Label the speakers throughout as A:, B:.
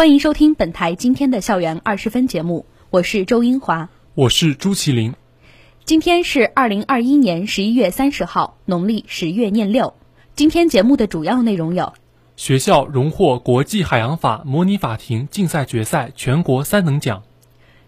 A: 欢迎收听本台今天的校园二十分节目，我是周英华，
B: 我是朱麒麟。
A: 今天是二零二一年十一月三十号，农历十月廿六。今天节目的主要内容有：
B: 学校荣获国际海洋法模拟法庭竞赛决赛全国三等奖；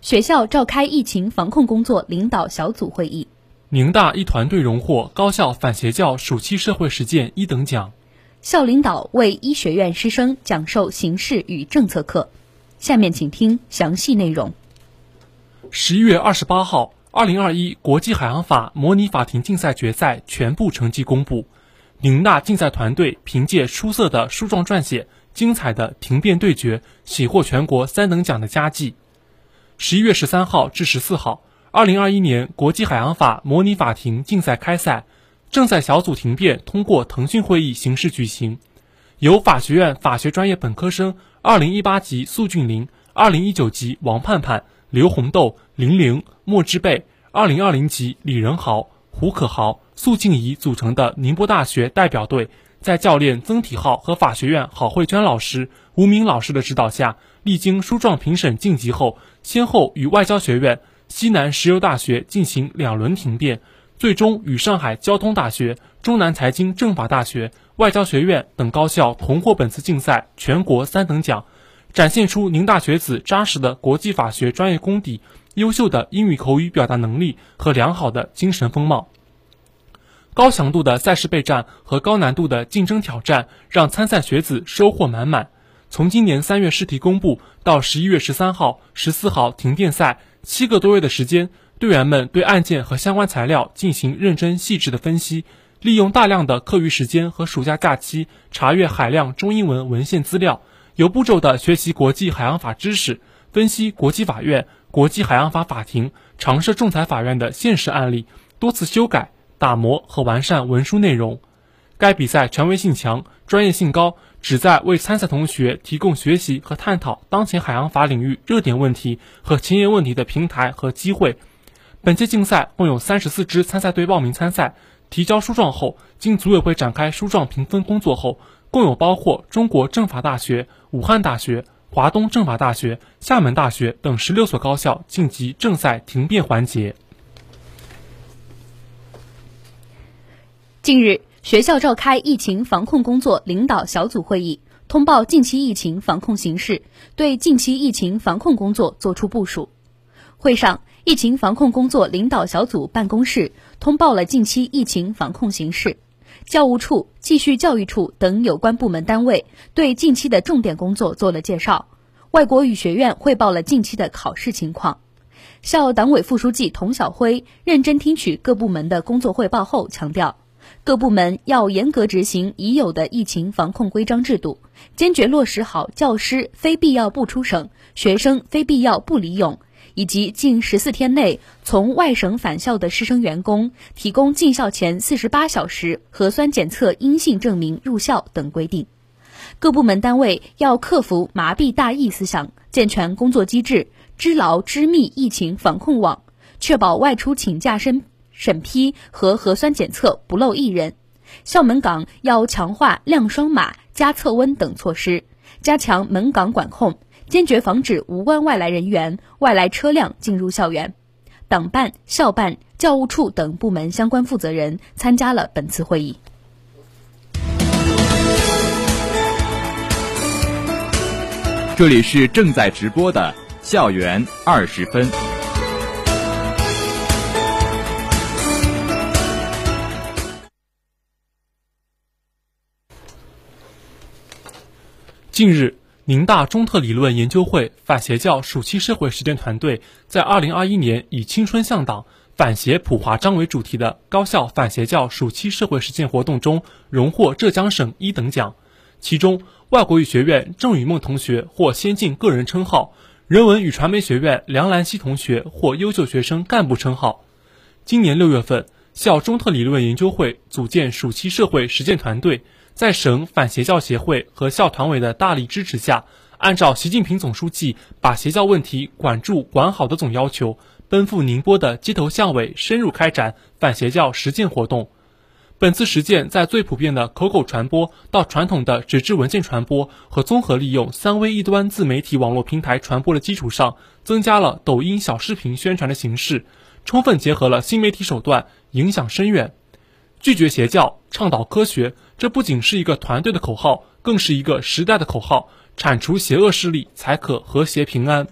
A: 学校召开疫情防控工作领导小组会议。
B: 宁大一团队荣获高校反邪教暑期社会实践一等奖。
A: 校领导为医学院师生讲授形势与政策课。下面请听详细内容。
B: 十一月二十八号，二零二一国际海洋法模拟法庭竞赛决赛全部成绩公布。宁大竞赛团队凭借出色的书状撰写、精彩的庭辩对决，喜获全国三等奖的佳绩。十一月十三号至十四号。二零二一年国际海洋法模拟法庭竞赛开赛，正在小组停辩通过腾讯会议形式举行，由法学院法学专业本科生二零一八级苏俊林、二零一九级王盼盼、刘红豆、林玲、莫之贝、二零二零级李仁豪、胡可豪、苏静怡组成的宁波大学代表队，在教练曾体浩和法学院郝慧娟老师、吴明老师的指导下，历经书状评审晋级后，先后与外交学院。西南石油大学进行两轮停辩，最终与上海交通大学、中南财经政法大学、外交学院等高校同获本次竞赛全国三等奖，展现出宁大学子扎实的国际法学专业功底、优秀的英语口语表达能力和良好的精神风貌。高强度的赛事备战和高难度的竞争挑战，让参赛学子收获满满。从今年三月试题公布到十一月十三号、十四号停电赛。七个多月的时间，队员们对案件和相关材料进行认真细致的分析，利用大量的课余时间和暑假假期查阅海量中英文文献资料，有步骤地学习国际海洋法知识，分析国际法院、国际海洋法法庭、常设仲裁法院的现实案例，多次修改、打磨和完善文书内容。该比赛权威性强，专业性高。旨在为参赛同学提供学习和探讨当前海洋法领域热点问题和前沿问题的平台和机会。本届竞赛共有三十四支参赛队报名参赛，提交书状后，经组委会展开书状评分工作后，共有包括中国政法大学、武汉大学、华东政法大学、厦门大学等十六所高校晋级正赛停辩环节。
A: 近日。学校召开疫情防控工作领导小组会议，通报近期疫情防控形势，对近期疫情防控工作作出部署。会上，疫情防控工作领导小组办公室通报了近期疫情防控形势，教务处、继续教育处等有关部门单位对近期的重点工作做了介绍，外国语学院汇报了近期的考试情况。校党委副书记童晓辉认真听取各部门的工作汇报后强调。各部门要严格执行已有的疫情防控规章制度，坚决落实好教师非必要不出省、学生非必要不离泳，以及近十四天内从外省返校的师生员工提供进校前四十八小时核酸检测阴性证明入校等规定。各部门单位要克服麻痹大意思想，健全工作机制，织牢织密疫情防控网，确保外出请假申。审批和核酸检测不漏一人，校门岗要强化亮双码、加测温等措施，加强门岗管控，坚决防止无关外来人员、外来车辆进入校园。党办、校办、教务处等部门相关负责人参加了本次会议。
C: 这里是正在直播的校园二十分。
B: 近日，宁大中特理论研究会反邪教暑期社会实践团队在2021年以“青春向党，反邪普华章”为主题的高校反邪教暑期社会实践活动中荣获浙江省一等奖。其中，外国语学院郑雨梦同学获先进个人称号，人文与传媒学院梁兰溪同学获优秀学生干部称号。今年六月份，校中特理论研究会组建暑期社会实践团队，在省反邪教协会和校团委的大力支持下，按照习近平总书记把邪教问题管住管好的总要求，奔赴宁波的街头巷尾，深入开展反邪教实践活动。本次实践在最普遍的口口传播到传统的纸质文件传播和综合利用三微一端自媒体网络平台传播的基础上，增加了抖音小视频宣传的形式，充分结合了新媒体手段，影响深远。拒绝邪教，倡导科学，这不仅是一个团队的口号，更是一个时代的口号。铲除邪恶势力，才可和谐平安。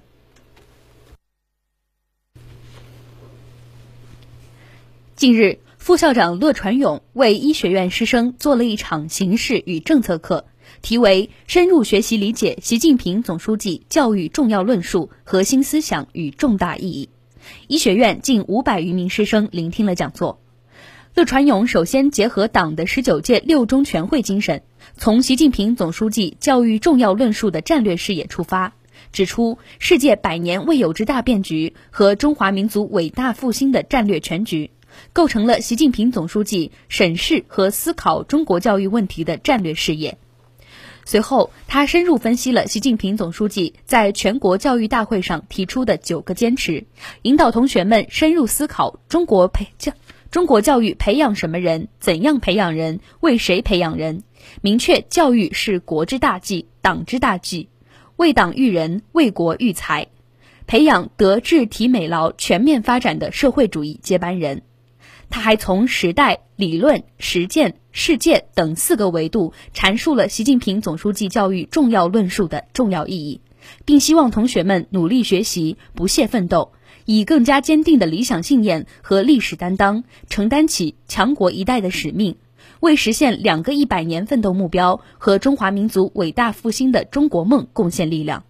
A: 近日。副校长乐传勇为医学院师生做了一场形势与政策课，题为“深入学习理解习近平总书记教育重要论述核心思想与重大意义”。医学院近五百余名师生聆听了讲座。乐传勇首先结合党的十九届六中全会精神，从习近平总书记教育重要论述的战略视野出发，指出世界百年未有之大变局和中华民族伟大复兴的战略全局。构成了习近平总书记审视和思考中国教育问题的战略视野。随后，他深入分析了习近平总书记在全国教育大会上提出的九个坚持，引导同学们深入思考中国培教中国教育培养什么人、怎样培养人、为谁培养人。明确教育是国之大计、党之大计，为党育人、为国育才，培养德智体美劳全面发展的社会主义接班人。他还从时代、理论、实践、世界等四个维度阐述了习近平总书记教育重要论述的重要意义，并希望同学们努力学习、不懈奋斗，以更加坚定的理想信念和历史担当，承担起强国一代的使命，为实现两个一百年奋斗目标和中华民族伟大复兴的中国梦贡献力量。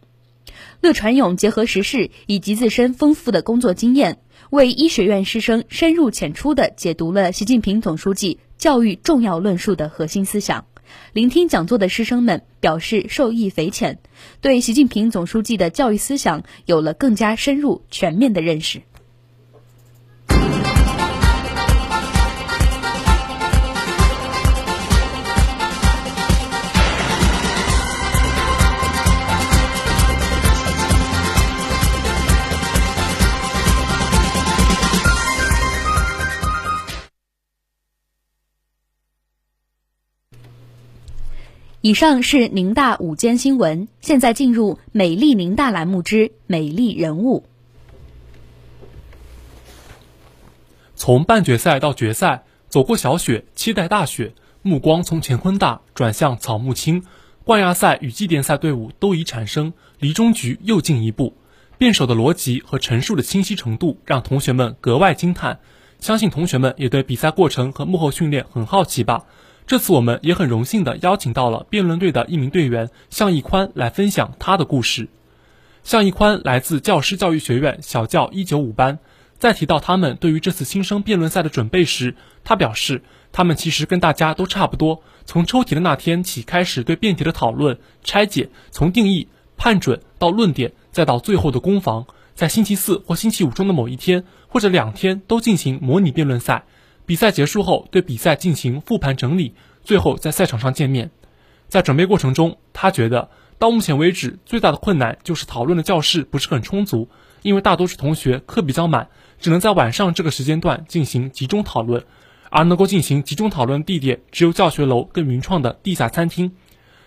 A: 乐传勇结合时事以及自身丰富的工作经验。为医学院师生深入浅出地解读了习近平总书记教育重要论述的核心思想。聆听讲座的师生们表示受益匪浅，对习近平总书记的教育思想有了更加深入全面的认识。以上是宁大午间新闻，现在进入“美丽宁大”栏目之“美丽人物”。
B: 从半决赛到决赛，走过小雪，期待大雪。目光从乾坤大转向草木青，冠亚赛与季殿赛队伍都已产生，离终局又进一步。辩手的逻辑和陈述的清晰程度让同学们格外惊叹，相信同学们也对比赛过程和幕后训练很好奇吧。这次我们也很荣幸地邀请到了辩论队的一名队员向义宽来分享他的故事。向义宽来自教师教育学院小教一九五班，在提到他们对于这次新生辩论赛的准备时，他表示，他们其实跟大家都差不多，从抽题的那天起开始对辩题的讨论拆解，从定义判准到论点，再到最后的攻防，在星期四或星期五中的某一天或者两天都进行模拟辩论赛。比赛结束后，对比赛进行复盘整理，最后在赛场上见面。在准备过程中，他觉得到目前为止最大的困难就是讨论的教室不是很充足，因为大多数同学课比较满，只能在晚上这个时间段进行集中讨论，而能够进行集中讨论的地点只有教学楼跟云创的地下餐厅。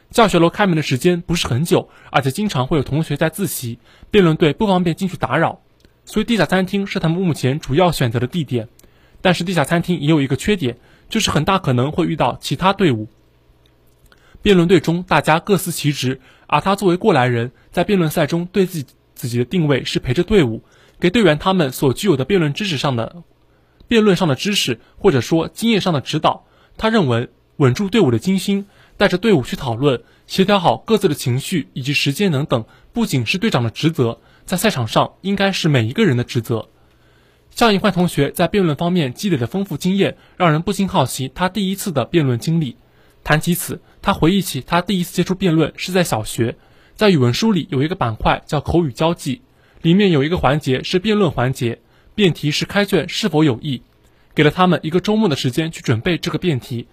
B: 教学楼开门的时间不是很久，而且经常会有同学在自习，辩论队不方便进去打扰，所以地下餐厅是他们目前主要选择的地点。但是地下餐厅也有一个缺点，就是很大可能会遇到其他队伍。辩论队中大家各司其职，而他作为过来人，在辩论赛中对自己自己的定位是陪着队伍，给队员他们所具有的辩论知识上的辩论上的知识，或者说经验上的指导。他认为稳住队伍的军心，带着队伍去讨论，协调好各自的情绪以及时间等等，不仅是队长的职责，在赛场上应该是每一个人的职责。向一焕同学在辩论方面积累的丰富经验，让人不禁好奇他第一次的辩论经历。谈及此，他回忆起他第一次接触辩论是在小学，在语文书里有一个板块叫口语交际，里面有一个环节是辩论环节，辩题是开卷是否有益，给了他们一个周末的时间去准备这个辩题。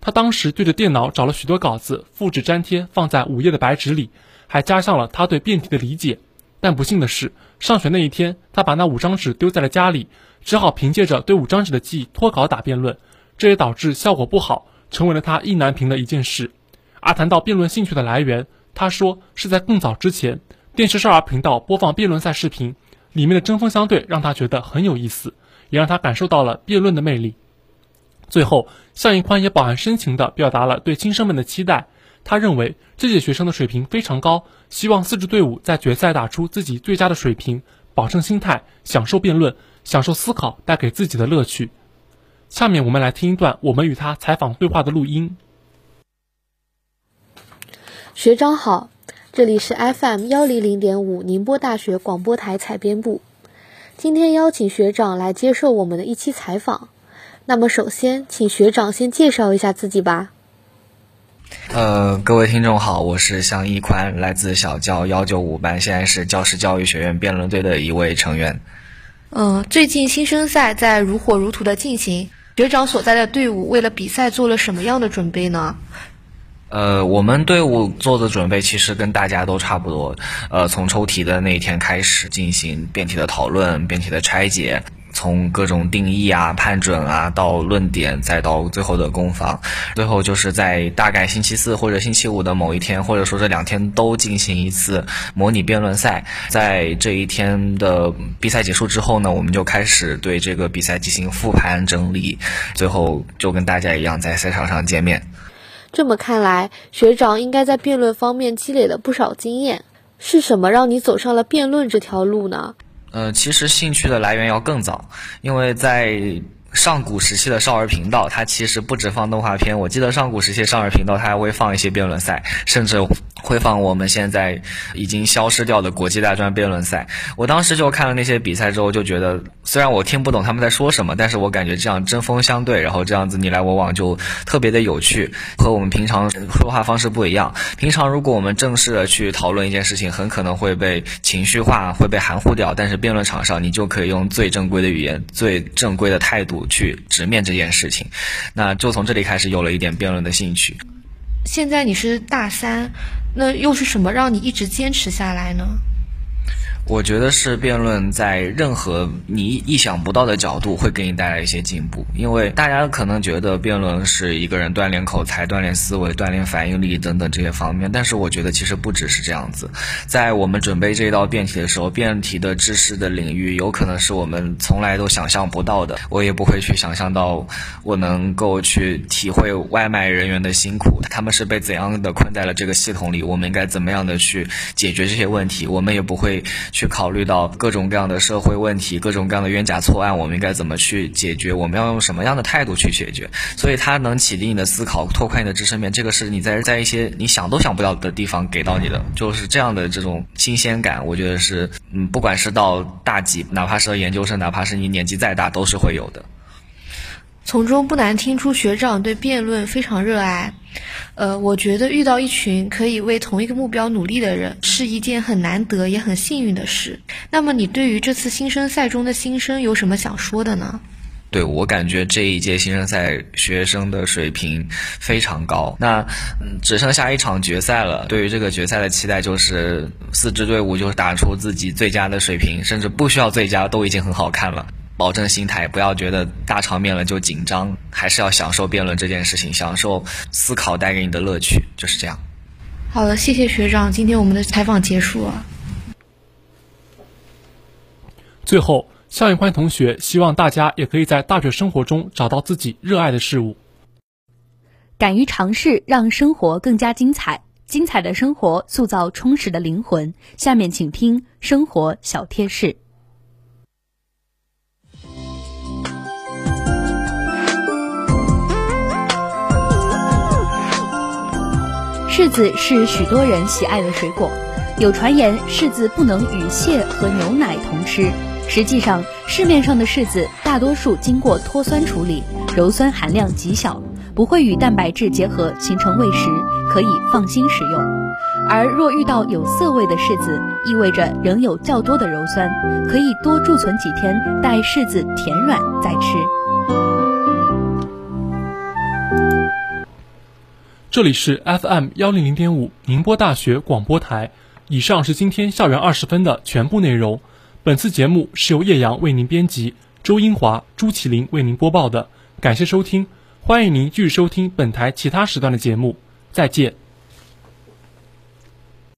B: 他当时对着电脑找了许多稿子，复制粘贴放在五页的白纸里，还加上了他对辩题的理解。但不幸的是，上学那一天，他把那五张纸丢在了家里，只好凭借着对五张纸的记忆脱稿打辩论，这也导致效果不好，成为了他意难平的一件事。而谈到辩论兴趣的来源，他说是在更早之前，电视少儿频道播放辩论赛视频，里面的针锋相对让他觉得很有意思，也让他感受到了辩论的魅力。最后，向一宽也饱含深情地表达了对新生们的期待。他认为这届学生的水平非常高，希望四支队伍在决赛打出自己最佳的水平，保证心态，享受辩论，享受思考带给自己的乐趣。下面我们来听一段我们与他采访对话的录音。
D: 学长好，这里是 FM 幺零零点五宁波大学广播台采编部，今天邀请学长来接受我们的一期采访。那么，首先请学长先介绍一下自己吧。
E: 呃，各位听众好，我是向一宽，来自小教幺九五班，现在是教师教育学院辩论队的一位成员。
D: 嗯，最近新生赛在如火如荼的进行，学长所在的队伍为了比赛做了什么样的准备呢？
E: 呃，我们队伍做的准备其实跟大家都差不多。呃，从抽题的那一天开始进行辩题的讨论、辩题的拆解。从各种定义啊、判准啊，到论点，再到最后的攻防，最后就是在大概星期四或者星期五的某一天，或者说这两天都进行一次模拟辩论赛。在这一天的比赛结束之后呢，我们就开始对这个比赛进行复盘整理，最后就跟大家一样在赛场上见面。
D: 这么看来，学长应该在辩论方面积累了不少经验。是什么让你走上了辩论这条路呢？
E: 呃，其实兴趣的来源要更早，因为在。上古时期的少儿频道，它其实不止放动画片。我记得上古时期少儿频道，它还会放一些辩论赛，甚至会放我们现在已经消失掉的国际大专辩论赛。我当时就看了那些比赛之后，就觉得虽然我听不懂他们在说什么，但是我感觉这样针锋相对，然后这样子你来我往，就特别的有趣，和我们平常说话方式不一样。平常如果我们正式的去讨论一件事情，很可能会被情绪化，会被含糊掉。但是辩论场上，你就可以用最正规的语言、最正规的态度。去直面这件事情，那就从这里开始有了一点辩论的兴趣。
D: 现在你是大三，那又是什么让你一直坚持下来呢？
E: 我觉得是辩论在任何你意想不到的角度会给你带来一些进步，因为大家可能觉得辩论是一个人锻炼口才、锻炼思维、锻炼反应力等等这些方面，但是我觉得其实不只是这样子。在我们准备这一道辩题的时候，辩题的知识的领域有可能是我们从来都想象不到的，我也不会去想象到我能够去体会外卖人员的辛苦，他们是被怎样的困在了这个系统里，我们应该怎么样的去解决这些问题，我们也不会。去考虑到各种各样的社会问题，各种各样的冤假错案，我们应该怎么去解决？我们要用什么样的态度去解决？所以它能启迪你的思考，拓宽你的知识面，这个是你在在一些你想都想不到的地方给到你的，就是这样的这种新鲜感，我觉得是，嗯，不管是到大几，哪怕是研究生，哪怕是你年纪再大，都是会有的。
D: 从中不难听出学长对辩论非常热爱。呃，我觉得遇到一群可以为同一个目标努力的人是一件很难得也很幸运的事。那么，你对于这次新生赛中的新生有什么想说的呢？
E: 对我感觉这一届新生赛学生的水平非常高。那只剩下一场决赛了，对于这个决赛的期待就是四支队伍就是打出自己最佳的水平，甚至不需要最佳都已经很好看了。保证心态，不要觉得大场面了就紧张，还是要享受辩论这件事情，享受思考带给你的乐趣，就是这样。
D: 好的，谢谢学长，今天我们的采访结束了。
B: 最后，向宇宽同学希望大家也可以在大学生活中找到自己热爱的事物，
A: 敢于尝试，让生活更加精彩。精彩的生活塑造充实的灵魂。下面请听生活小贴士。柿子是许多人喜爱的水果，有传言柿子不能与蟹和牛奶同吃。实际上，市面上的柿子大多数经过脱酸处理，鞣酸含量极小，不会与蛋白质结合形成胃食，可以放心食用。而若遇到有涩味的柿子，意味着仍有较多的鞣酸，可以多贮存几天，待柿子甜软再吃。
B: 这里是 FM 幺零零点五宁波大学广播台。以上是今天校园二十分的全部内容。本次节目是由叶阳为您编辑，周英华、朱麒麟为您播报的。感谢收听，欢迎您继续收听本台其他时段的节目。再见。